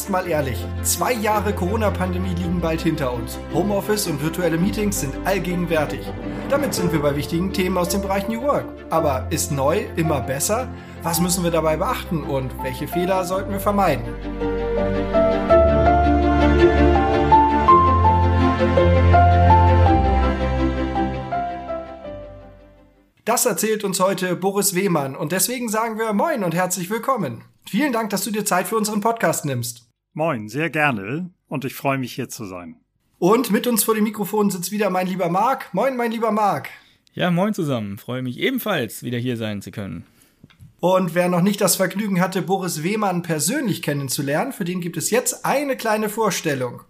jetzt mal ehrlich, zwei Jahre Corona-Pandemie liegen bald hinter uns. Homeoffice und virtuelle Meetings sind allgegenwärtig. Damit sind wir bei wichtigen Themen aus dem Bereich New Work. Aber ist neu immer besser? Was müssen wir dabei beachten und welche Fehler sollten wir vermeiden? Das erzählt uns heute Boris Wehmann und deswegen sagen wir Moin und herzlich willkommen. Vielen Dank, dass du dir Zeit für unseren Podcast nimmst. Moin, sehr gerne und ich freue mich hier zu sein. Und mit uns vor dem Mikrofon sitzt wieder mein lieber Marc. Moin, mein lieber Marc. Ja, moin zusammen. Freue mich ebenfalls, wieder hier sein zu können. Und wer noch nicht das Vergnügen hatte, Boris Wehmann persönlich kennenzulernen, für den gibt es jetzt eine kleine Vorstellung.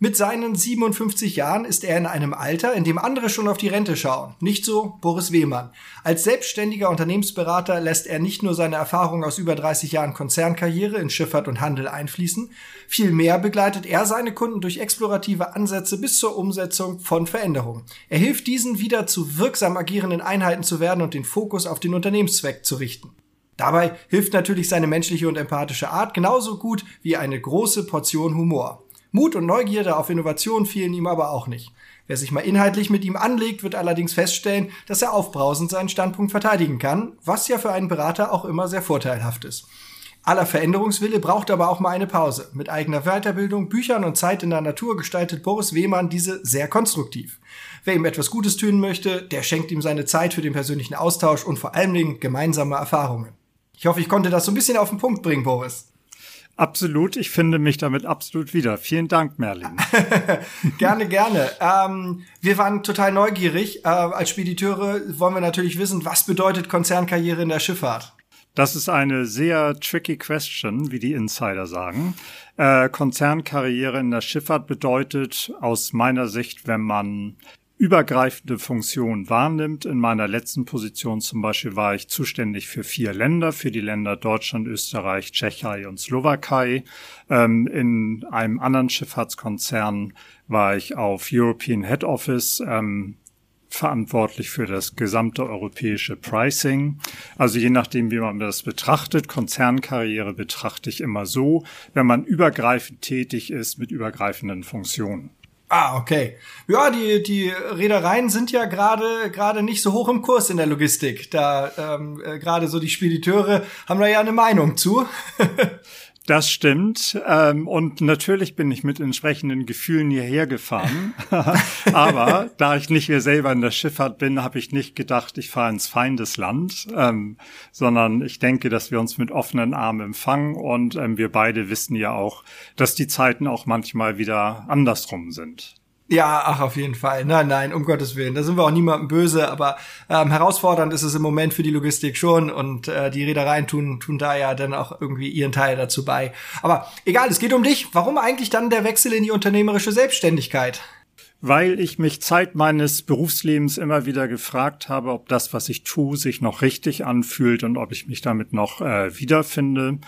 Mit seinen 57 Jahren ist er in einem Alter, in dem andere schon auf die Rente schauen. Nicht so Boris Wehmann. Als selbstständiger Unternehmensberater lässt er nicht nur seine Erfahrung aus über 30 Jahren Konzernkarriere in Schifffahrt und Handel einfließen, vielmehr begleitet er seine Kunden durch explorative Ansätze bis zur Umsetzung von Veränderungen. Er hilft diesen wieder zu wirksam agierenden Einheiten zu werden und den Fokus auf den Unternehmenszweck zu richten. Dabei hilft natürlich seine menschliche und empathische Art genauso gut wie eine große Portion Humor. Mut und Neugierde auf Innovation fehlen ihm aber auch nicht. Wer sich mal inhaltlich mit ihm anlegt, wird allerdings feststellen, dass er aufbrausend seinen Standpunkt verteidigen kann, was ja für einen Berater auch immer sehr vorteilhaft ist. Aller Veränderungswille braucht aber auch mal eine Pause. Mit eigener Weiterbildung, Büchern und Zeit in der Natur gestaltet Boris Wehmann diese sehr konstruktiv. Wer ihm etwas Gutes tun möchte, der schenkt ihm seine Zeit für den persönlichen Austausch und vor allen Dingen gemeinsame Erfahrungen. Ich hoffe, ich konnte das so ein bisschen auf den Punkt bringen, Boris. Absolut, ich finde mich damit absolut wieder. Vielen Dank, Merlin. gerne, gerne. Ähm, wir waren total neugierig. Äh, als Spediteure wollen wir natürlich wissen, was bedeutet Konzernkarriere in der Schifffahrt? Das ist eine sehr tricky question, wie die Insider sagen. Äh, Konzernkarriere in der Schifffahrt bedeutet aus meiner Sicht, wenn man übergreifende Funktion wahrnimmt. In meiner letzten Position zum Beispiel war ich zuständig für vier Länder, für die Länder Deutschland, Österreich, Tschechei und Slowakei. Ähm, in einem anderen Schifffahrtskonzern war ich auf European Head Office. Ähm, verantwortlich für das gesamte europäische Pricing. Also je nachdem, wie man das betrachtet, Konzernkarriere betrachte ich immer so, wenn man übergreifend tätig ist mit übergreifenden Funktionen. Ah, okay. Ja, die, die Reedereien sind ja gerade gerade nicht so hoch im Kurs in der Logistik. Da ähm, äh, gerade so die Spediteure haben da ja eine Meinung zu. Das stimmt. Ähm, und natürlich bin ich mit entsprechenden Gefühlen hierher gefahren. Aber da ich nicht mehr selber in der Schifffahrt bin, habe ich nicht gedacht, ich fahre ins Feindesland, ähm, sondern ich denke, dass wir uns mit offenen Armen empfangen. Und ähm, wir beide wissen ja auch, dass die Zeiten auch manchmal wieder andersrum sind. Ja, ach, auf jeden Fall. Nein, nein, um Gottes Willen. Da sind wir auch niemandem böse, aber ähm, herausfordernd ist es im Moment für die Logistik schon und äh, die Reedereien tun, tun da ja dann auch irgendwie ihren Teil dazu bei. Aber egal, es geht um dich. Warum eigentlich dann der Wechsel in die unternehmerische Selbstständigkeit? weil ich mich Zeit meines Berufslebens immer wieder gefragt habe, ob das, was ich tue, sich noch richtig anfühlt und ob ich mich damit noch äh, wiederfinde.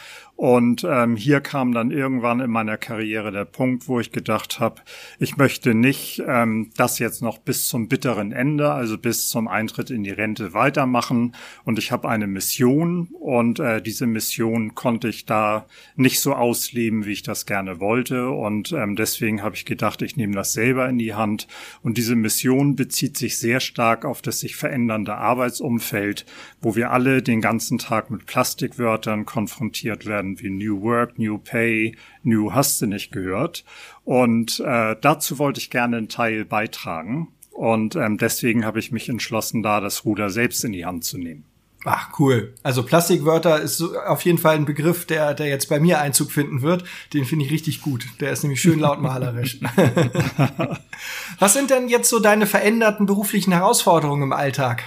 Und ähm, hier kam dann irgendwann in meiner Karriere der Punkt, wo ich gedacht habe, ich möchte nicht ähm, das jetzt noch bis zum bitteren Ende, also bis zum Eintritt in die Rente weitermachen. Und ich habe eine Mission und äh, diese Mission konnte ich da nicht so ausleben, wie ich das gerne wollte. Und ähm, deswegen habe ich gedacht, ich nehme das selber in die Hand. Und diese Mission bezieht sich sehr stark auf das sich verändernde Arbeitsumfeld, wo wir alle den ganzen Tag mit Plastikwörtern konfrontiert werden wie New Work, New Pay, New hast du nicht gehört. Und äh, dazu wollte ich gerne einen Teil beitragen. Und ähm, deswegen habe ich mich entschlossen, da das Ruder selbst in die Hand zu nehmen. Ach, cool. Also Plastikwörter ist auf jeden Fall ein Begriff, der, der jetzt bei mir Einzug finden wird. Den finde ich richtig gut. Der ist nämlich schön lautmalerisch. Was sind denn jetzt so deine veränderten beruflichen Herausforderungen im Alltag?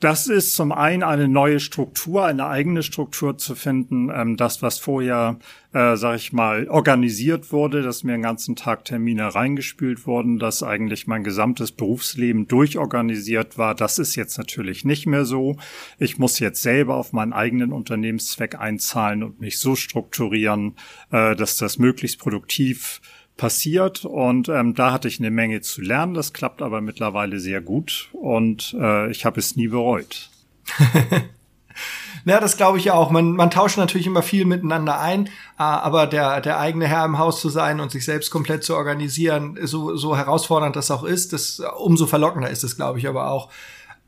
Das ist zum einen eine neue Struktur, eine eigene Struktur zu finden. Ähm, das, was vorher, äh, sag ich mal, organisiert wurde, dass mir den ganzen Tag Termine reingespült wurden, dass eigentlich mein gesamtes Berufsleben durchorganisiert war, das ist jetzt natürlich nicht mehr so. Ich muss jetzt selber auf meinen eigenen Unternehmenszweck einzahlen und mich so strukturieren, äh, dass das möglichst produktiv passiert und ähm, da hatte ich eine Menge zu lernen. Das klappt aber mittlerweile sehr gut und äh, ich habe es nie bereut. Ja, das glaube ich ja auch. Man, man tauscht natürlich immer viel miteinander ein, äh, aber der, der eigene Herr im Haus zu sein und sich selbst komplett zu organisieren, so, so herausfordernd das auch ist, das umso verlockender ist es, glaube ich, aber auch.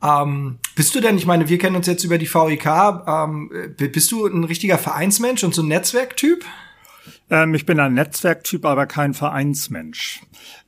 Ähm, bist du denn, ich meine, wir kennen uns jetzt über die VIK, ähm, bist du ein richtiger Vereinsmensch und so ein Netzwerktyp? Ähm, ich bin ein Netzwerktyp, aber kein Vereinsmensch.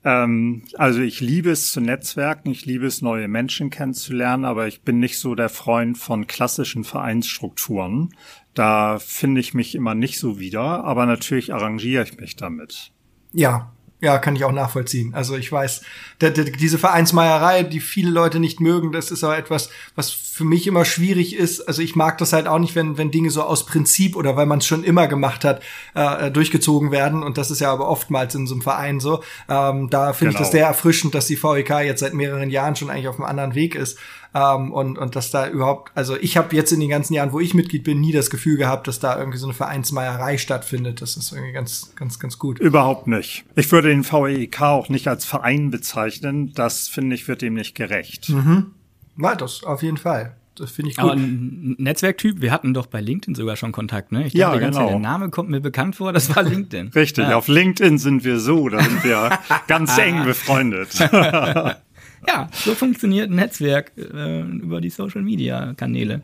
Ähm, also ich liebe es zu netzwerken, ich liebe es, neue Menschen kennenzulernen, aber ich bin nicht so der Freund von klassischen Vereinsstrukturen. Da finde ich mich immer nicht so wieder, aber natürlich arrangiere ich mich damit. Ja, ja, kann ich auch nachvollziehen. Also ich weiß, diese Vereinsmeierei, die viele Leute nicht mögen, das ist aber etwas, was für mich immer schwierig ist. Also ich mag das halt auch nicht, wenn, wenn Dinge so aus Prinzip oder weil man es schon immer gemacht hat, äh, durchgezogen werden. Und das ist ja aber oftmals in so einem Verein so. Ähm, da finde genau. ich das genau. sehr erfrischend, dass die VEK jetzt seit mehreren Jahren schon eigentlich auf einem anderen Weg ist. Ähm, und, und dass da überhaupt, also ich habe jetzt in den ganzen Jahren, wo ich Mitglied bin, nie das Gefühl gehabt, dass da irgendwie so eine Vereinsmeierei stattfindet. Das ist irgendwie ganz, ganz, ganz gut. Überhaupt nicht. Ich würde den VEK auch nicht als Verein bezeichnen. Das finde ich wird dem nicht gerecht. Mhm. Ja, das auf jeden Fall. Das finde ich gut. Aber ein Netzwerktyp, wir hatten doch bei LinkedIn sogar schon Kontakt, ne? Ich ja, dachte, genau. der Name kommt mir bekannt vor, das war LinkedIn. Richtig, ja. auf LinkedIn sind wir so, da sind wir ganz eng befreundet. Ja, so funktioniert ein Netzwerk äh, über die Social Media Kanäle.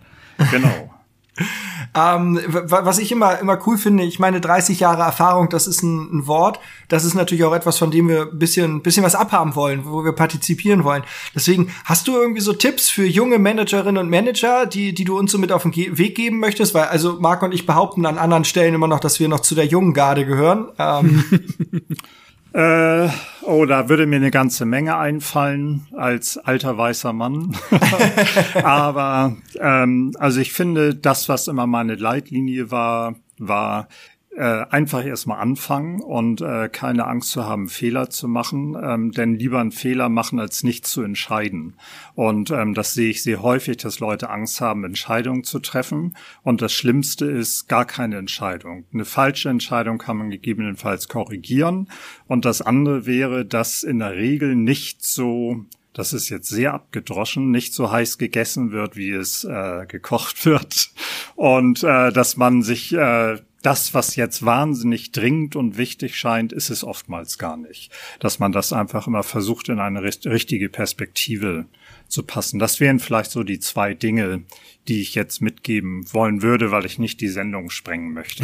Genau. ähm, was ich immer, immer cool finde, ich meine, 30 Jahre Erfahrung, das ist ein, ein, Wort. Das ist natürlich auch etwas, von dem wir ein bisschen, bisschen was abhaben wollen, wo wir partizipieren wollen. Deswegen, hast du irgendwie so Tipps für junge Managerinnen und Manager, die, die du uns so mit auf den Weg geben möchtest? Weil, also, Marc und ich behaupten an anderen Stellen immer noch, dass wir noch zu der jungen Garde gehören. Ähm. Äh, oh, da würde mir eine ganze Menge einfallen als alter weißer Mann. Aber ähm, also ich finde, das, was immer meine Leitlinie war, war äh, einfach erstmal anfangen und äh, keine Angst zu haben, Fehler zu machen, ähm, denn lieber einen Fehler machen, als nicht zu entscheiden. Und ähm, das sehe ich sehr häufig, dass Leute Angst haben, Entscheidungen zu treffen. Und das Schlimmste ist gar keine Entscheidung. Eine falsche Entscheidung kann man gegebenenfalls korrigieren. Und das andere wäre, dass in der Regel nicht so das ist jetzt sehr abgedroschen, nicht so heiß gegessen wird, wie es äh, gekocht wird. Und äh, dass man sich äh, das, was jetzt wahnsinnig dringend und wichtig scheint, ist es oftmals gar nicht. Dass man das einfach immer versucht, in eine richtige Perspektive zu passen. Das wären vielleicht so die zwei Dinge, die ich jetzt mitgeben wollen würde, weil ich nicht die Sendung sprengen möchte.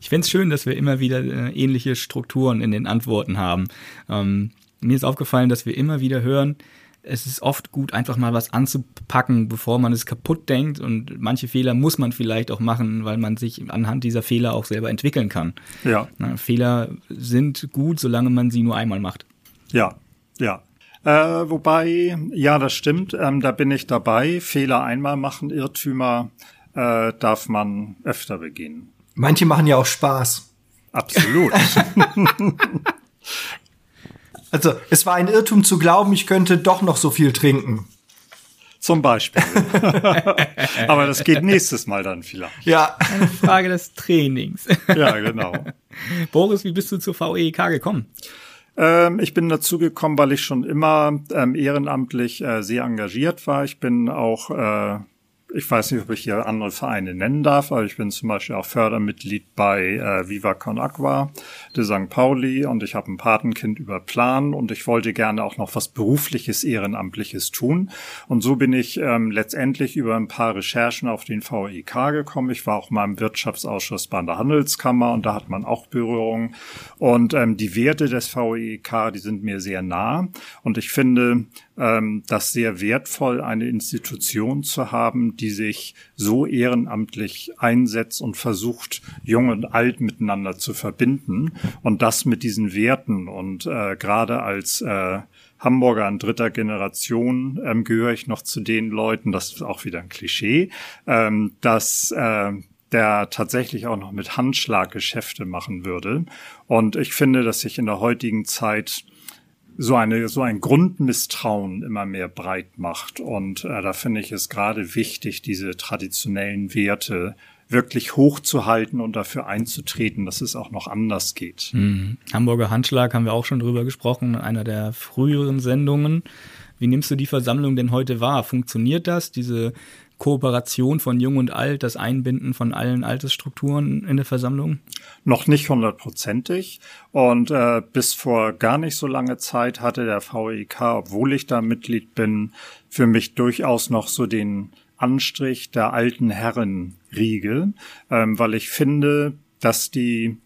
ich finde es schön, dass wir immer wieder äh, ähnliche Strukturen in den Antworten haben. Ähm, mir ist aufgefallen, dass wir immer wieder hören, es ist oft gut, einfach mal was anzupacken, bevor man es kaputt denkt. Und manche Fehler muss man vielleicht auch machen, weil man sich anhand dieser Fehler auch selber entwickeln kann. Ja. Na, Fehler sind gut, solange man sie nur einmal macht. Ja, ja. Äh, wobei, ja, das stimmt. Ähm, da bin ich dabei. Fehler einmal machen, Irrtümer äh, darf man öfter begehen. Manche machen ja auch Spaß. Absolut. Also es war ein Irrtum zu glauben, ich könnte doch noch so viel trinken. Zum Beispiel. Aber das geht nächstes Mal dann vielleicht. Ja. Eine Frage des Trainings. ja, genau. Boris, wie bist du zur VEK gekommen? Ähm, ich bin dazu gekommen, weil ich schon immer ähm, ehrenamtlich äh, sehr engagiert war. Ich bin auch äh, ich weiß nicht, ob ich hier andere Vereine nennen darf, aber ich bin zum Beispiel auch Fördermitglied bei äh, Viva Con Aqua de St. Pauli und ich habe ein Patenkind über Plan und ich wollte gerne auch noch was berufliches, ehrenamtliches tun. Und so bin ich ähm, letztendlich über ein paar Recherchen auf den VEK gekommen. Ich war auch mal im Wirtschaftsausschuss bei der Handelskammer und da hat man auch Berührung. Und ähm, die Werte des VEK, die sind mir sehr nah. Und ich finde, das sehr wertvoll, eine Institution zu haben, die sich so ehrenamtlich einsetzt und versucht, jung und alt miteinander zu verbinden und das mit diesen Werten. Und äh, gerade als äh, Hamburger an dritter Generation ähm, gehöre ich noch zu den Leuten, das ist auch wieder ein Klischee, ähm, dass äh, der tatsächlich auch noch mit Handschlag Geschäfte machen würde. Und ich finde, dass sich in der heutigen Zeit so eine so ein Grundmisstrauen immer mehr breit macht und äh, da finde ich es gerade wichtig diese traditionellen Werte wirklich hochzuhalten und dafür einzutreten, dass es auch noch anders geht. Mhm. Hamburger Handschlag haben wir auch schon drüber gesprochen in einer der früheren Sendungen. Wie nimmst du die Versammlung denn heute wahr? Funktioniert das, diese Kooperation von Jung und Alt, das Einbinden von allen Altersstrukturen in der Versammlung? Noch nicht hundertprozentig. Und äh, bis vor gar nicht so lange Zeit hatte der VEK, obwohl ich da Mitglied bin, für mich durchaus noch so den Anstrich der alten Herrenriege, ähm, weil ich finde, dass die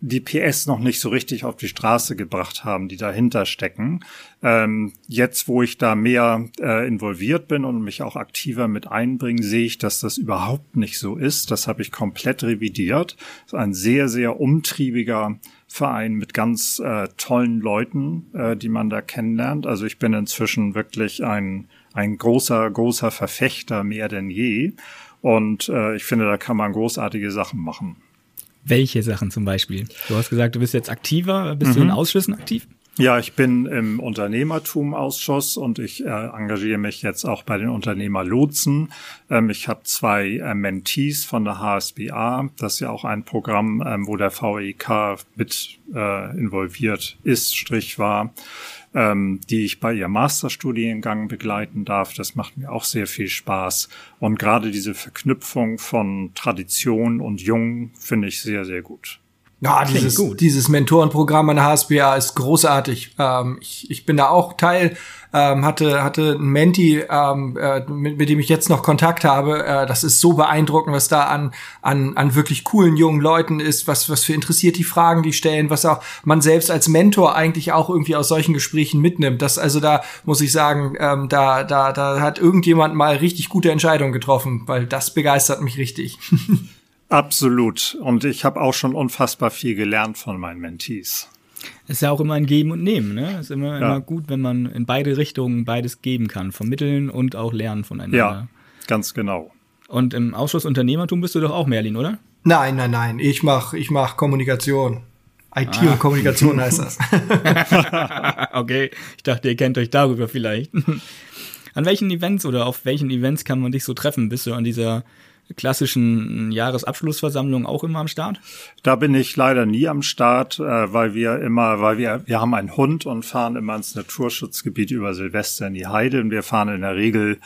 die PS noch nicht so richtig auf die Straße gebracht haben, die dahinter stecken. Ähm, jetzt, wo ich da mehr äh, involviert bin und mich auch aktiver mit einbringe, sehe ich, dass das überhaupt nicht so ist. Das habe ich komplett revidiert. Das ist ein sehr, sehr umtriebiger Verein mit ganz äh, tollen Leuten, äh, die man da kennenlernt. Also ich bin inzwischen wirklich ein, ein großer, großer Verfechter mehr denn je. Und äh, ich finde, da kann man großartige Sachen machen. Welche Sachen zum Beispiel? Du hast gesagt, du bist jetzt aktiver. Bist mhm. du in mhm. Ausschüssen aktiv? Ja, ich bin im Unternehmertum-Ausschuss und ich äh, engagiere mich jetzt auch bei den Unternehmerlotsen. Ähm, ich habe zwei äh, Mentees von der HSBA. Das ist ja auch ein Programm, ähm, wo der VEK mit äh, involviert ist, Strich war ähm, die ich bei ihrem Masterstudiengang begleiten darf. Das macht mir auch sehr viel Spaß. Und gerade diese Verknüpfung von Tradition und Jung finde ich sehr, sehr gut. Ja, dieses, dieses Mentorenprogramm an der HSBA ist großartig. Ähm, ich, ich bin da auch Teil, ähm, hatte, hatte einen Menti, ähm, äh, mit, mit dem ich jetzt noch Kontakt habe. Äh, das ist so beeindruckend, was da an, an, an wirklich coolen jungen Leuten ist, was, was für interessiert die Fragen die stellen, was auch man selbst als Mentor eigentlich auch irgendwie aus solchen Gesprächen mitnimmt. Das, also da muss ich sagen, ähm, da, da, da hat irgendjemand mal richtig gute Entscheidungen getroffen, weil das begeistert mich richtig. Absolut. Und ich habe auch schon unfassbar viel gelernt von meinen Mentees. Es ist ja auch immer ein Geben und Nehmen, ne? Es ist immer, ja. immer gut, wenn man in beide Richtungen beides geben kann. Vermitteln und auch lernen voneinander. Ja, ganz genau. Und im Ausschuss Unternehmertum bist du doch auch Merlin, oder? Nein, nein, nein. Ich mach, ich mach Kommunikation. IT ah. und Kommunikation heißt das. okay, ich dachte, ihr kennt euch darüber vielleicht. An welchen Events oder auf welchen Events kann man dich so treffen? Bist du an dieser klassischen Jahresabschlussversammlung auch immer am Start? Da bin ich leider nie am Start, äh, weil wir immer, weil wir, wir haben einen Hund und fahren immer ins Naturschutzgebiet über Silvester in die Heide und wir fahren in der Regel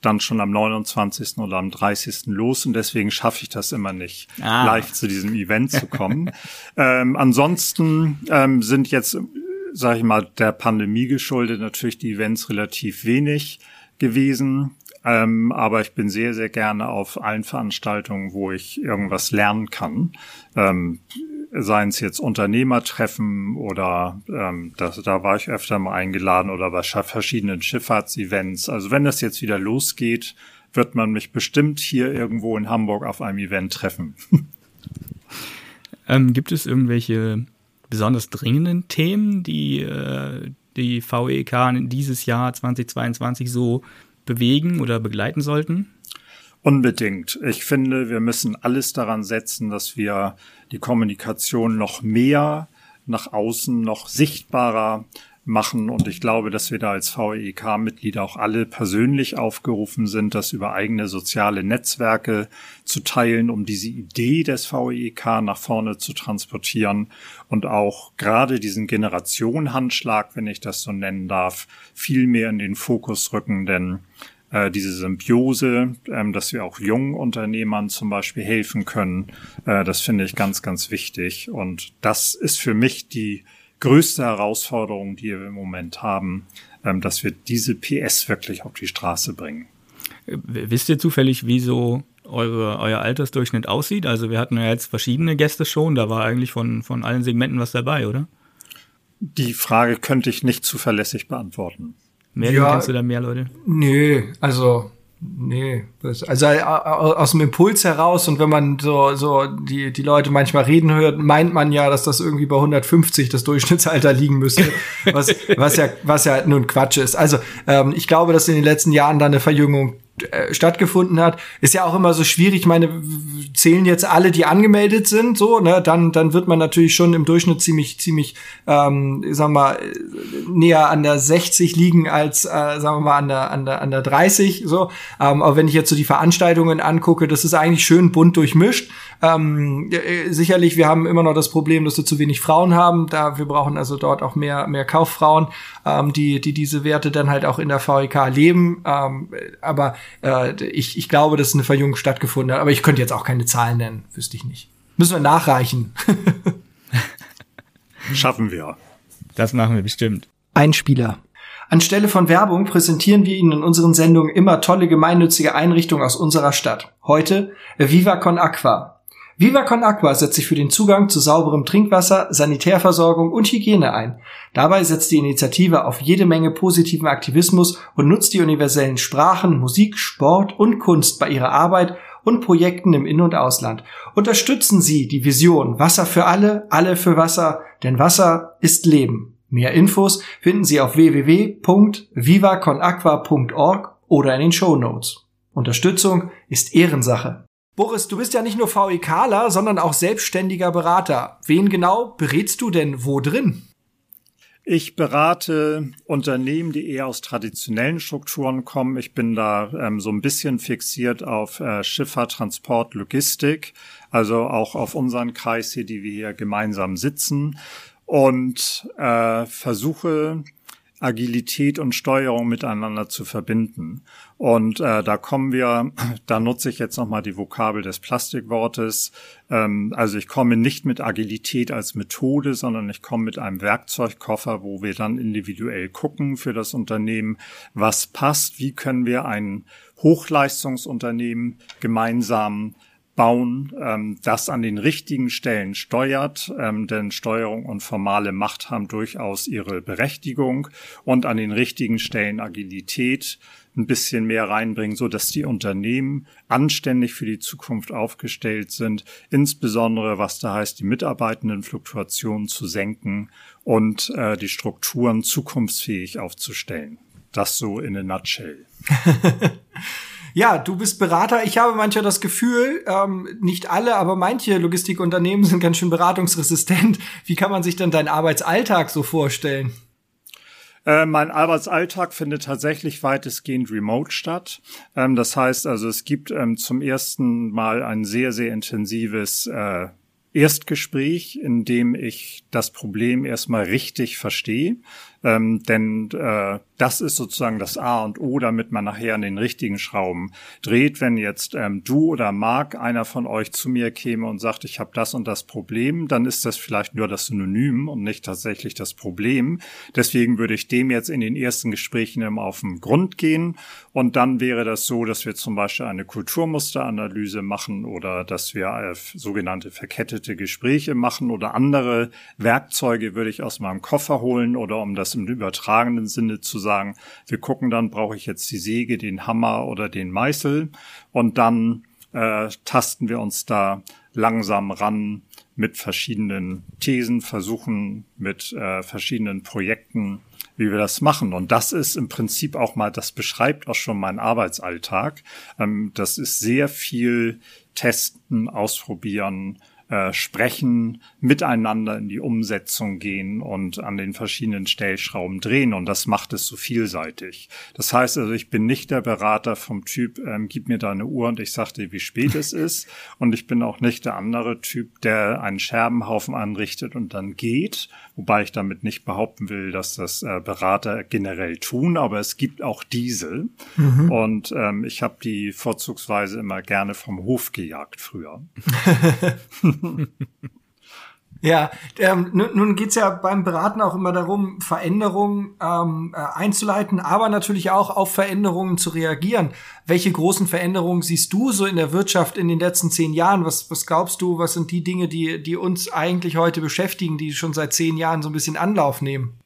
dann schon am 29. oder am 30. los und deswegen schaffe ich das immer nicht, ah. live zu diesem Event zu kommen. ähm, ansonsten ähm, sind jetzt, sage ich mal, der Pandemie geschuldet natürlich die Events relativ wenig gewesen. Ähm, aber ich bin sehr, sehr gerne auf allen Veranstaltungen, wo ich irgendwas lernen kann. Ähm, seien es jetzt Unternehmertreffen oder ähm, das, da war ich öfter mal eingeladen oder bei verschiedenen Schifffahrtsevents. Also wenn das jetzt wieder losgeht, wird man mich bestimmt hier irgendwo in Hamburg auf einem Event treffen. ähm, gibt es irgendwelche besonders dringenden Themen, die äh, die VEK dieses Jahr 2022 so bewegen oder begleiten sollten? Unbedingt. Ich finde, wir müssen alles daran setzen, dass wir die Kommunikation noch mehr nach außen, noch sichtbarer machen. Und ich glaube, dass wir da als VEK-Mitglieder auch alle persönlich aufgerufen sind, das über eigene soziale Netzwerke zu teilen, um diese Idee des VEK nach vorne zu transportieren und auch gerade diesen Generationenhandschlag, wenn ich das so nennen darf, viel mehr in den Fokus rücken, denn äh, diese Symbiose, ähm, dass wir auch jungen Unternehmern zum Beispiel helfen können, äh, das finde ich ganz, ganz wichtig. Und das ist für mich die größte Herausforderung, die wir im Moment haben, ähm, dass wir diese PS wirklich auf die Straße bringen. Wisst ihr zufällig, wieso eure, euer Altersdurchschnitt aussieht? Also wir hatten ja jetzt verschiedene Gäste schon, da war eigentlich von, von allen Segmenten was dabei, oder? Die Frage könnte ich nicht zuverlässig beantworten. Mehr ja, kennst du da mehr Leute? Nö, also Nee, also aus dem Impuls heraus und wenn man so so die die Leute manchmal reden hört, meint man ja, dass das irgendwie bei 150 das Durchschnittsalter liegen müsste, was was ja was ja nun Quatsch ist. Also ähm, ich glaube, dass in den letzten Jahren da eine Verjüngung äh, stattgefunden hat, ist ja auch immer so schwierig. Ich meine, zählen jetzt alle, die angemeldet sind, so, ne, dann, dann wird man natürlich schon im Durchschnitt ziemlich, ziemlich, ähm, sag mal, näher an der 60 liegen als, äh, sagen wir mal, an der, an der, an der 30. So. Ähm, aber wenn ich jetzt so die Veranstaltungen angucke, das ist eigentlich schön bunt durchmischt. Ähm, äh, sicherlich, wir haben immer noch das Problem, dass wir zu wenig Frauen haben. Da wir brauchen also dort auch mehr, mehr Kauffrauen, ähm, die, die diese Werte dann halt auch in der VEK leben. Ähm, aber äh, ich, ich glaube, dass eine Verjüngung stattgefunden hat. Aber ich könnte jetzt auch keine Zahlen nennen, wüsste ich nicht. Müssen wir nachreichen. Schaffen wir. Das machen wir bestimmt. Einspieler. Anstelle von Werbung präsentieren wir Ihnen in unseren Sendungen immer tolle gemeinnützige Einrichtungen aus unserer Stadt. Heute Viva Con Aqua. Viva Con Aqua setzt sich für den Zugang zu sauberem Trinkwasser, Sanitärversorgung und Hygiene ein. Dabei setzt die Initiative auf jede Menge positiven Aktivismus und nutzt die universellen Sprachen, Musik, Sport und Kunst bei ihrer Arbeit und Projekten im In- und Ausland. Unterstützen Sie die Vision Wasser für alle, alle für Wasser, denn Wasser ist Leben. Mehr Infos finden Sie auf www.vivaconaqua.org oder in den Show Notes. Unterstützung ist Ehrensache. Boris, du bist ja nicht nur VEKler, sondern auch selbstständiger Berater. Wen genau berätst du denn wo drin? Ich berate Unternehmen, die eher aus traditionellen Strukturen kommen. Ich bin da ähm, so ein bisschen fixiert auf äh, Schifffahrt, Transport, Logistik, also auch auf unseren Kreis hier, die wir hier gemeinsam sitzen und äh, versuche Agilität und Steuerung miteinander zu verbinden. Und äh, da kommen wir, da nutze ich jetzt nochmal die Vokabel des Plastikwortes. Ähm, also ich komme nicht mit Agilität als Methode, sondern ich komme mit einem Werkzeugkoffer, wo wir dann individuell gucken für das Unternehmen, was passt, wie können wir ein Hochleistungsunternehmen gemeinsam bauen, ähm, das an den richtigen Stellen steuert, ähm, denn Steuerung und formale Macht haben durchaus ihre Berechtigung und an den richtigen Stellen Agilität ein bisschen mehr reinbringen, so dass die Unternehmen anständig für die Zukunft aufgestellt sind, insbesondere was da heißt, die Mitarbeitendenfluktuationen zu senken und äh, die Strukturen zukunftsfähig aufzustellen. Das so in a nutshell. Ja, du bist Berater. Ich habe manchmal das Gefühl, ähm, nicht alle, aber manche Logistikunternehmen sind ganz schön beratungsresistent. Wie kann man sich denn deinen Arbeitsalltag so vorstellen? Äh, mein Arbeitsalltag findet tatsächlich weitestgehend remote statt. Ähm, das heißt also, es gibt ähm, zum ersten Mal ein sehr, sehr intensives äh, Erstgespräch, in dem ich das Problem erstmal richtig verstehe. Ähm, denn äh, das ist sozusagen das A und O, damit man nachher an den richtigen Schrauben dreht. Wenn jetzt ähm, du oder Marc, einer von euch zu mir käme und sagt, ich habe das und das Problem, dann ist das vielleicht nur das Synonym und nicht tatsächlich das Problem. Deswegen würde ich dem jetzt in den ersten Gesprächen immer auf den Grund gehen. Und dann wäre das so, dass wir zum Beispiel eine Kulturmusteranalyse machen oder dass wir äh, sogenannte verkettete Gespräche machen oder andere Werkzeuge würde ich aus meinem Koffer holen oder um das das im übertragenen Sinne zu sagen, wir gucken dann, brauche ich jetzt die Säge, den Hammer oder den Meißel und dann äh, tasten wir uns da langsam ran mit verschiedenen Thesen, versuchen mit äh, verschiedenen Projekten, wie wir das machen. Und das ist im Prinzip auch mal, das beschreibt auch schon meinen Arbeitsalltag. Ähm, das ist sehr viel testen, ausprobieren, äh, sprechen, miteinander in die Umsetzung gehen und an den verschiedenen Stellschrauben drehen. Und das macht es so vielseitig. Das heißt also, ich bin nicht der Berater vom Typ, ähm, gib mir deine Uhr und ich sag dir, wie spät es ist. Und ich bin auch nicht der andere Typ, der einen Scherbenhaufen anrichtet und dann geht. Wobei ich damit nicht behaupten will, dass das äh, Berater generell tun, aber es gibt auch diese. Mhm. Und ähm, ich habe die vorzugsweise immer gerne vom Hof gejagt früher. Ja, ähm, nun, geht's ja beim Beraten auch immer darum, Veränderungen ähm, äh, einzuleiten, aber natürlich auch auf Veränderungen zu reagieren. Welche großen Veränderungen siehst du so in der Wirtschaft in den letzten zehn Jahren? Was, was glaubst du, was sind die Dinge, die, die uns eigentlich heute beschäftigen, die schon seit zehn Jahren so ein bisschen Anlauf nehmen?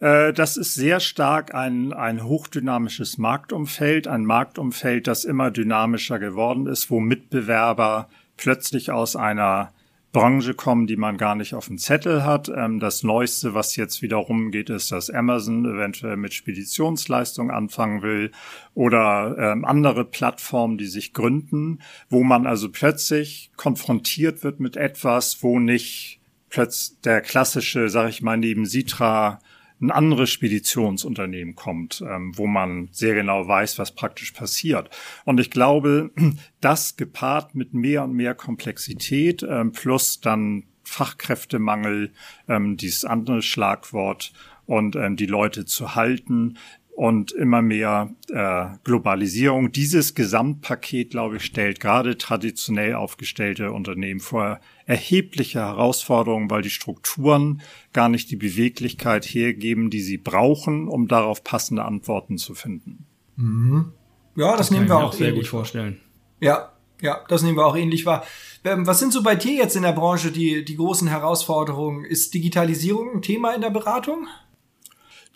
Äh, das ist sehr stark ein, ein hochdynamisches Marktumfeld, ein Marktumfeld, das immer dynamischer geworden ist, wo Mitbewerber plötzlich aus einer Branche kommen, die man gar nicht auf dem Zettel hat. Ähm, das Neueste, was jetzt wiederum geht, ist, dass Amazon eventuell mit Speditionsleistung anfangen will oder ähm, andere Plattformen, die sich gründen, wo man also plötzlich konfrontiert wird mit etwas, wo nicht plötzlich der klassische, sag ich mal, neben Sitra ein anderes Speditionsunternehmen kommt, ähm, wo man sehr genau weiß, was praktisch passiert. Und ich glaube, das gepaart mit mehr und mehr Komplexität ähm, plus dann Fachkräftemangel, ähm, dieses andere Schlagwort und die Leute zu halten, und immer mehr äh, Globalisierung. Dieses Gesamtpaket, glaube ich, stellt gerade traditionell aufgestellte Unternehmen vor erhebliche Herausforderungen, weil die Strukturen gar nicht die Beweglichkeit hergeben, die sie brauchen, um darauf passende Antworten zu finden. Mhm. Ja, das, das nehmen wir auch, auch sehr gut vorstellen. Ja, ja, das nehmen wir auch ähnlich wahr. Ähm, was sind so bei dir jetzt in der Branche die, die großen Herausforderungen? Ist Digitalisierung ein Thema in der Beratung?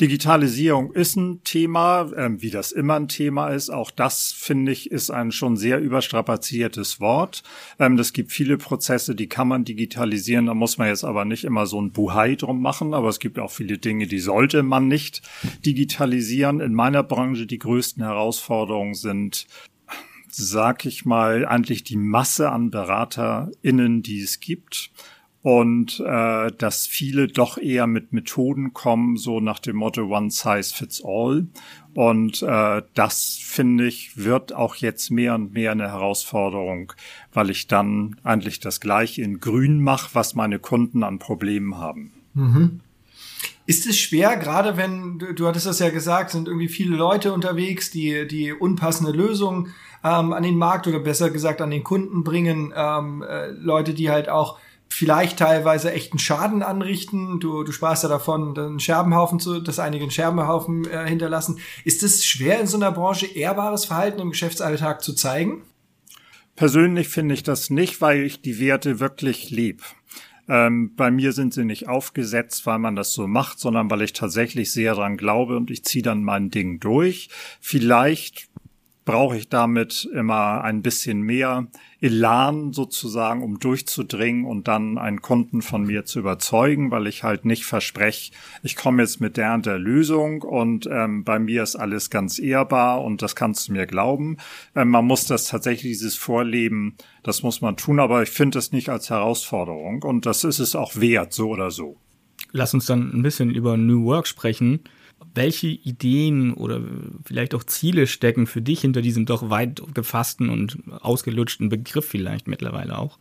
Digitalisierung ist ein Thema, ähm, wie das immer ein Thema ist. Auch das, finde ich, ist ein schon sehr überstrapaziertes Wort. Ähm, es gibt viele Prozesse, die kann man digitalisieren. Da muss man jetzt aber nicht immer so ein Buhai drum machen. Aber es gibt auch viele Dinge, die sollte man nicht digitalisieren. In meiner Branche die größten Herausforderungen sind sag ich mal, eigentlich die Masse an BeraterInnen, die es gibt und äh, dass viele doch eher mit Methoden kommen, so nach dem Motto One Size Fits All. Und äh, das, finde ich, wird auch jetzt mehr und mehr eine Herausforderung, weil ich dann eigentlich das gleiche in Grün mache, was meine Kunden an Problemen haben. Mhm. Ist es schwer, gerade wenn, du, du hattest das ja gesagt, sind irgendwie viele Leute unterwegs, die, die unpassende Lösungen ähm, an den Markt oder besser gesagt an den Kunden bringen, ähm, äh, Leute, die halt auch vielleicht teilweise echten Schaden anrichten. Du, du sprachst ja davon, einen Scherbenhaufen zu, dass einige einen Scherbenhaufen äh, hinterlassen. Ist es schwer in so einer Branche ehrbares Verhalten im Geschäftsalltag zu zeigen? Persönlich finde ich das nicht, weil ich die Werte wirklich lieb. Ähm, bei mir sind sie nicht aufgesetzt, weil man das so macht, sondern weil ich tatsächlich sehr daran glaube und ich ziehe dann mein Ding durch. Vielleicht brauche ich damit immer ein bisschen mehr Elan sozusagen, um durchzudringen und dann einen Kunden von mir zu überzeugen, weil ich halt nicht verspreche, ich komme jetzt mit der und der Lösung und ähm, bei mir ist alles ganz ehrbar und das kannst du mir glauben. Ähm, man muss das tatsächlich, dieses Vorleben, das muss man tun, aber ich finde es nicht als Herausforderung und das ist es auch wert, so oder so. Lass uns dann ein bisschen über New Work sprechen welche Ideen oder vielleicht auch Ziele stecken für dich hinter diesem doch weit gefassten und ausgelutschten Begriff vielleicht mittlerweile auch?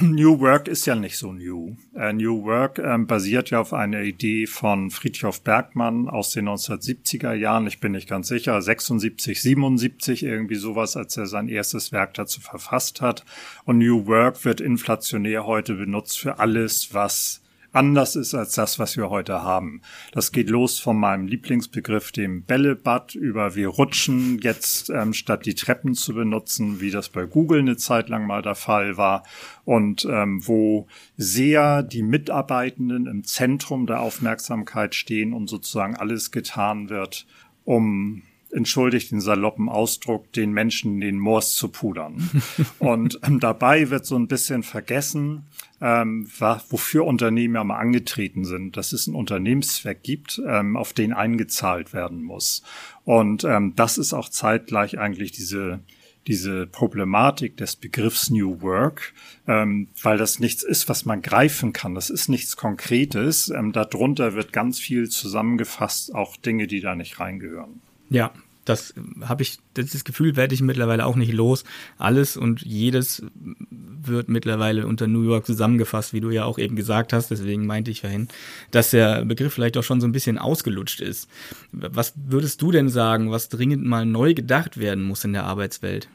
New Work ist ja nicht so new. Uh, new Work ähm, basiert ja auf einer Idee von Friedhof Bergmann aus den 1970er Jahren. Ich bin nicht ganz sicher, 76, 77 irgendwie sowas, als er sein erstes Werk dazu verfasst hat. Und New Work wird inflationär heute benutzt für alles, was anders ist als das, was wir heute haben. Das geht los von meinem Lieblingsbegriff, dem Bällebad, über wir rutschen jetzt ähm, statt die Treppen zu benutzen, wie das bei Google eine Zeit lang mal der Fall war und ähm, wo sehr die Mitarbeitenden im Zentrum der Aufmerksamkeit stehen und sozusagen alles getan wird, um entschuldigt den saloppen Ausdruck, den Menschen den Moors zu pudern. und ähm, dabei wird so ein bisschen vergessen, ähm, wofür Unternehmen ja mal angetreten sind, dass es einen Unternehmenszweck gibt, ähm, auf den eingezahlt werden muss. Und ähm, das ist auch zeitgleich eigentlich diese diese Problematik des Begriffs New Work, ähm, weil das nichts ist, was man greifen kann. Das ist nichts Konkretes. Ähm, darunter wird ganz viel zusammengefasst, auch Dinge, die da nicht reingehören. Ja, das habe ich, das Gefühl werde ich mittlerweile auch nicht los. Alles und jedes wird mittlerweile unter New York zusammengefasst, wie du ja auch eben gesagt hast. Deswegen meinte ich vorhin, dass der Begriff vielleicht auch schon so ein bisschen ausgelutscht ist. Was würdest du denn sagen, was dringend mal neu gedacht werden muss in der Arbeitswelt?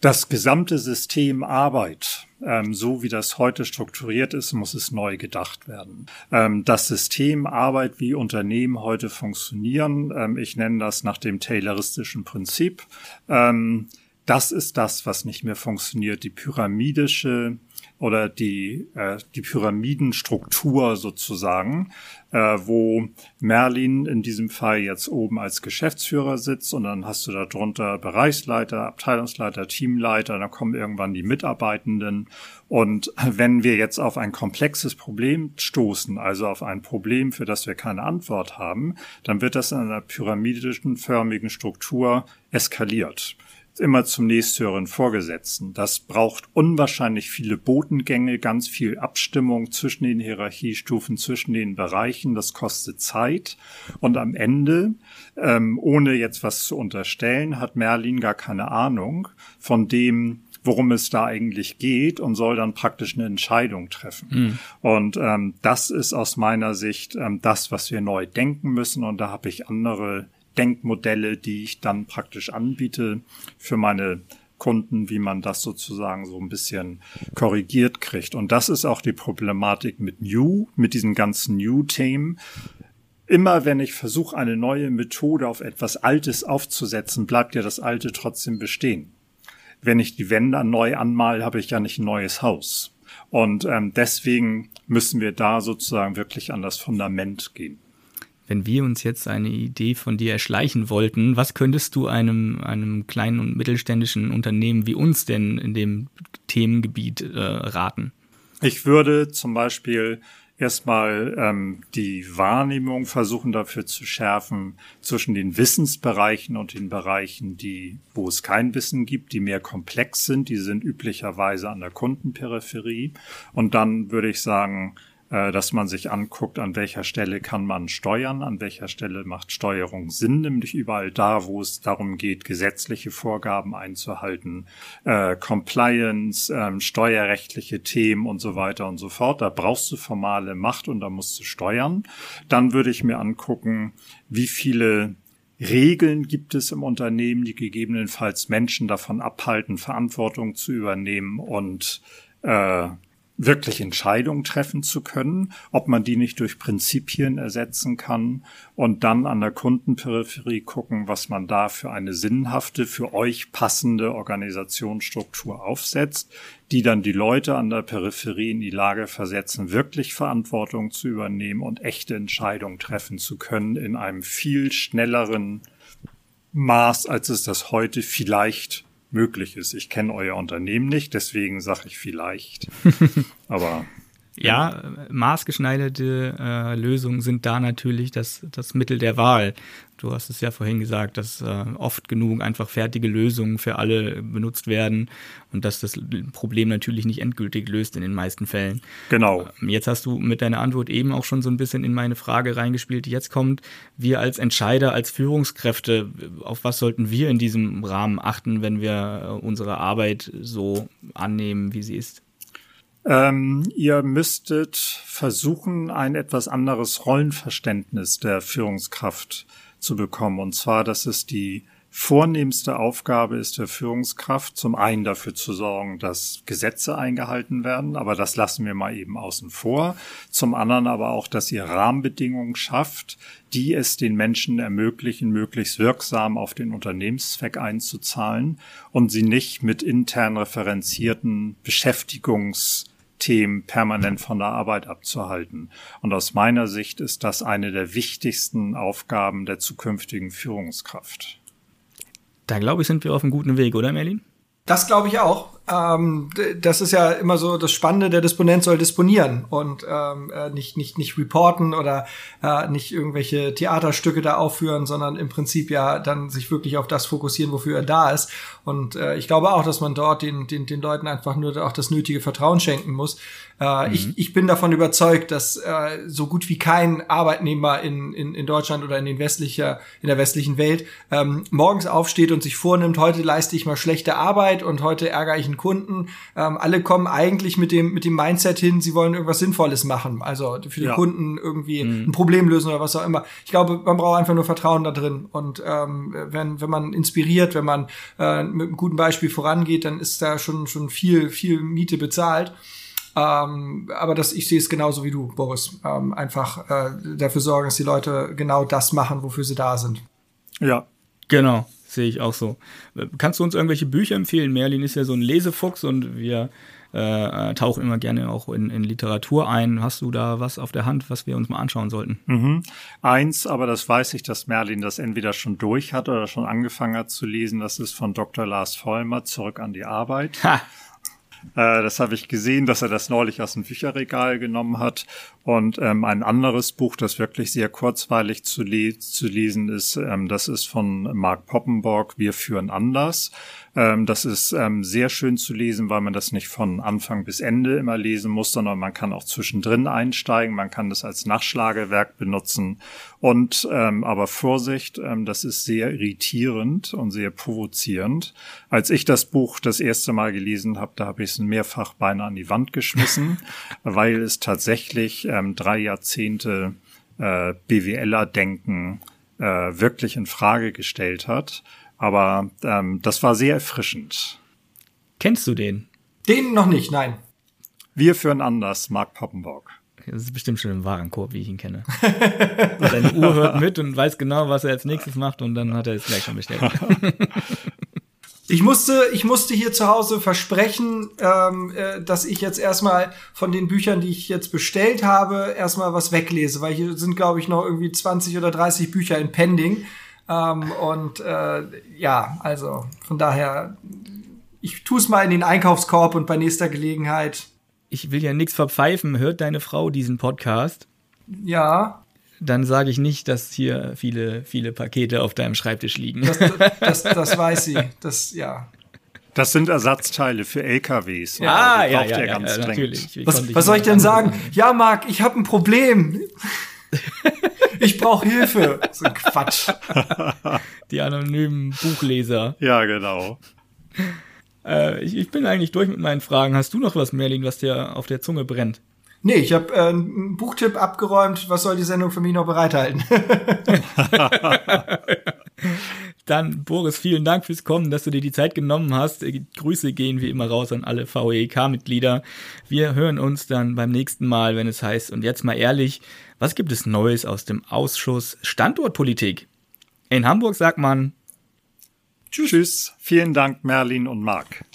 Das gesamte System Arbeit, ähm, so wie das heute strukturiert ist, muss es neu gedacht werden. Ähm, das System Arbeit, wie Unternehmen heute funktionieren, ähm, ich nenne das nach dem tayloristischen Prinzip, ähm, das ist das, was nicht mehr funktioniert. Die pyramidische oder die, äh, die Pyramidenstruktur sozusagen, äh, wo Merlin in diesem Fall jetzt oben als Geschäftsführer sitzt und dann hast du darunter Bereichsleiter, Abteilungsleiter, Teamleiter, dann kommen irgendwann die Mitarbeitenden. Und wenn wir jetzt auf ein komplexes Problem stoßen, also auf ein Problem, für das wir keine Antwort haben, dann wird das in einer pyramidischen förmigen Struktur eskaliert immer zum nächsthöheren Vorgesetzten. Das braucht unwahrscheinlich viele Botengänge, ganz viel Abstimmung zwischen den Hierarchiestufen, zwischen den Bereichen. Das kostet Zeit. Und am Ende, ähm, ohne jetzt was zu unterstellen, hat Merlin gar keine Ahnung von dem, worum es da eigentlich geht und soll dann praktisch eine Entscheidung treffen. Mhm. Und ähm, das ist aus meiner Sicht ähm, das, was wir neu denken müssen. Und da habe ich andere Denkmodelle, die ich dann praktisch anbiete für meine Kunden, wie man das sozusagen so ein bisschen korrigiert kriegt. Und das ist auch die Problematik mit New, mit diesen ganzen New-Themen. Immer wenn ich versuche, eine neue Methode auf etwas Altes aufzusetzen, bleibt ja das Alte trotzdem bestehen. Wenn ich die Wände neu anmale, habe ich ja nicht ein neues Haus. Und ähm, deswegen müssen wir da sozusagen wirklich an das Fundament gehen wenn wir uns jetzt eine Idee von dir erschleichen wollten, was könntest du einem, einem kleinen und mittelständischen Unternehmen wie uns denn in dem Themengebiet äh, raten? Ich würde zum Beispiel erstmal ähm, die Wahrnehmung versuchen dafür zu schärfen zwischen den Wissensbereichen und den Bereichen, die, wo es kein Wissen gibt, die mehr komplex sind, die sind üblicherweise an der Kundenperipherie. Und dann würde ich sagen, dass man sich anguckt, an welcher Stelle kann man steuern, an welcher Stelle macht Steuerung Sinn, nämlich überall da, wo es darum geht, gesetzliche Vorgaben einzuhalten, äh, Compliance, äh, steuerrechtliche Themen und so weiter und so fort. Da brauchst du formale Macht und da musst du steuern. Dann würde ich mir angucken, wie viele Regeln gibt es im Unternehmen, die gegebenenfalls Menschen davon abhalten, Verantwortung zu übernehmen und äh, wirklich Entscheidungen treffen zu können, ob man die nicht durch Prinzipien ersetzen kann und dann an der Kundenperipherie gucken, was man da für eine sinnhafte, für euch passende Organisationsstruktur aufsetzt, die dann die Leute an der Peripherie in die Lage versetzen, wirklich Verantwortung zu übernehmen und echte Entscheidungen treffen zu können in einem viel schnelleren Maß, als es das heute vielleicht möglich ist. Ich kenne euer Unternehmen nicht, deswegen sage ich vielleicht. Aber ja, maßgeschneiderte äh, Lösungen sind da natürlich das, das Mittel der Wahl. Du hast es ja vorhin gesagt, dass äh, oft genug einfach fertige Lösungen für alle benutzt werden und dass das Problem natürlich nicht endgültig löst in den meisten Fällen. Genau. Ähm, jetzt hast du mit deiner Antwort eben auch schon so ein bisschen in meine Frage reingespielt, die jetzt kommt. Wir als Entscheider, als Führungskräfte, auf was sollten wir in diesem Rahmen achten, wenn wir äh, unsere Arbeit so annehmen, wie sie ist? Ähm, ihr müsstet versuchen, ein etwas anderes Rollenverständnis der Führungskraft zu bekommen. Und zwar, dass es die vornehmste Aufgabe ist der Führungskraft, zum einen dafür zu sorgen, dass Gesetze eingehalten werden, aber das lassen wir mal eben außen vor. Zum anderen aber auch, dass ihr Rahmenbedingungen schafft, die es den Menschen ermöglichen, möglichst wirksam auf den Unternehmenszweck einzuzahlen und sie nicht mit intern referenzierten Beschäftigungs Themen permanent von der Arbeit abzuhalten. Und aus meiner Sicht ist das eine der wichtigsten Aufgaben der zukünftigen Führungskraft. Da glaube ich, sind wir auf einem guten Weg, oder Merlin? Das glaube ich auch. Ähm, das ist ja immer so das Spannende, der Disponent soll disponieren und ähm, äh, nicht, nicht, nicht reporten oder äh, nicht irgendwelche Theaterstücke da aufführen, sondern im Prinzip ja dann sich wirklich auf das fokussieren, wofür er da ist. Und äh, ich glaube auch, dass man dort den, den, den Leuten einfach nur auch das nötige Vertrauen schenken muss. Äh, mhm. ich, ich bin davon überzeugt, dass äh, so gut wie kein Arbeitnehmer in, in, in Deutschland oder in, den westlicher, in der westlichen Welt ähm, morgens aufsteht und sich vornimmt, heute leiste ich mal schlechte Arbeit und heute ärgere ich einen Kunden. Ähm, alle kommen eigentlich mit dem, mit dem Mindset hin, sie wollen irgendwas Sinnvolles machen. Also für den ja. Kunden irgendwie mhm. ein Problem lösen oder was auch immer. Ich glaube, man braucht einfach nur Vertrauen da drin. Und ähm, wenn, wenn man inspiriert, wenn man äh, mit einem guten Beispiel vorangeht, dann ist da schon, schon viel, viel Miete bezahlt. Ähm, aber das, ich sehe es genauso wie du, Boris. Ähm, einfach äh, dafür sorgen, dass die Leute genau das machen, wofür sie da sind. Ja. Genau, sehe ich auch so. Kannst du uns irgendwelche Bücher empfehlen? Merlin ist ja so ein Lesefuchs und wir äh, tauchen immer gerne auch in, in Literatur ein. Hast du da was auf der Hand, was wir uns mal anschauen sollten? Mhm. Eins, aber das weiß ich, dass Merlin das entweder schon durch hat oder schon angefangen hat zu lesen. Das ist von Dr. Lars Vollmer, Zurück an die Arbeit. Ha. Äh, das habe ich gesehen, dass er das neulich aus dem Bücherregal genommen hat. Und ähm, ein anderes Buch, das wirklich sehr kurzweilig zu, le zu lesen ist, ähm, das ist von Mark Poppenborg, Wir führen anders. Ähm, das ist ähm, sehr schön zu lesen, weil man das nicht von Anfang bis Ende immer lesen muss, sondern man kann auch zwischendrin einsteigen. Man kann das als Nachschlagewerk benutzen. Und ähm, aber Vorsicht, ähm, das ist sehr irritierend und sehr provozierend. Als ich das Buch das erste Mal gelesen habe, da habe ich es mehrfach beinahe an die Wand geschmissen, weil es tatsächlich ähm, drei Jahrzehnte äh, BWLer-Denken äh, wirklich in Frage gestellt hat. Aber ähm, das war sehr erfrischend. Kennst du den? Den noch nicht, nein. Wir führen anders, Mark Poppenborg. Das ist bestimmt schon im Warenkorb, wie ich ihn kenne. Seine Uhr hört mit und weiß genau, was er als nächstes macht und dann hat er es gleich schon bestellt. Ich musste, ich musste hier zu Hause versprechen, ähm, äh, dass ich jetzt erstmal von den Büchern, die ich jetzt bestellt habe, erstmal was weglese, weil hier sind, glaube ich, noch irgendwie 20 oder 30 Bücher in Pending. Ähm, und äh, ja, also von daher, ich tue es mal in den Einkaufskorb und bei nächster Gelegenheit. Ich will ja nichts verpfeifen. Hört deine Frau diesen Podcast? Ja. Dann sage ich nicht, dass hier viele, viele Pakete auf deinem Schreibtisch liegen. Das, das, das weiß sie. Das, ja. Das sind Ersatzteile für LKWs. Ja, ja, ja, ja, ja natürlich. Was, was soll ich denn sagen? Ja, Marc, ich habe ein Problem. ich brauche Hilfe. So ein Quatsch. Die anonymen Buchleser. Ja, genau. Äh, ich, ich, bin eigentlich durch mit meinen Fragen. Hast du noch was, Merlin, was dir auf der Zunge brennt? Nee, ich habe äh, einen Buchtipp abgeräumt. Was soll die Sendung für mich noch bereithalten? Dann, Boris, vielen Dank fürs Kommen, dass du dir die Zeit genommen hast. Grüße gehen wie immer raus an alle VEK-Mitglieder. Wir hören uns dann beim nächsten Mal, wenn es heißt, und jetzt mal ehrlich, was gibt es Neues aus dem Ausschuss Standortpolitik? In Hamburg sagt man Tschüss. Tschüss. Vielen Dank, Merlin und Marc.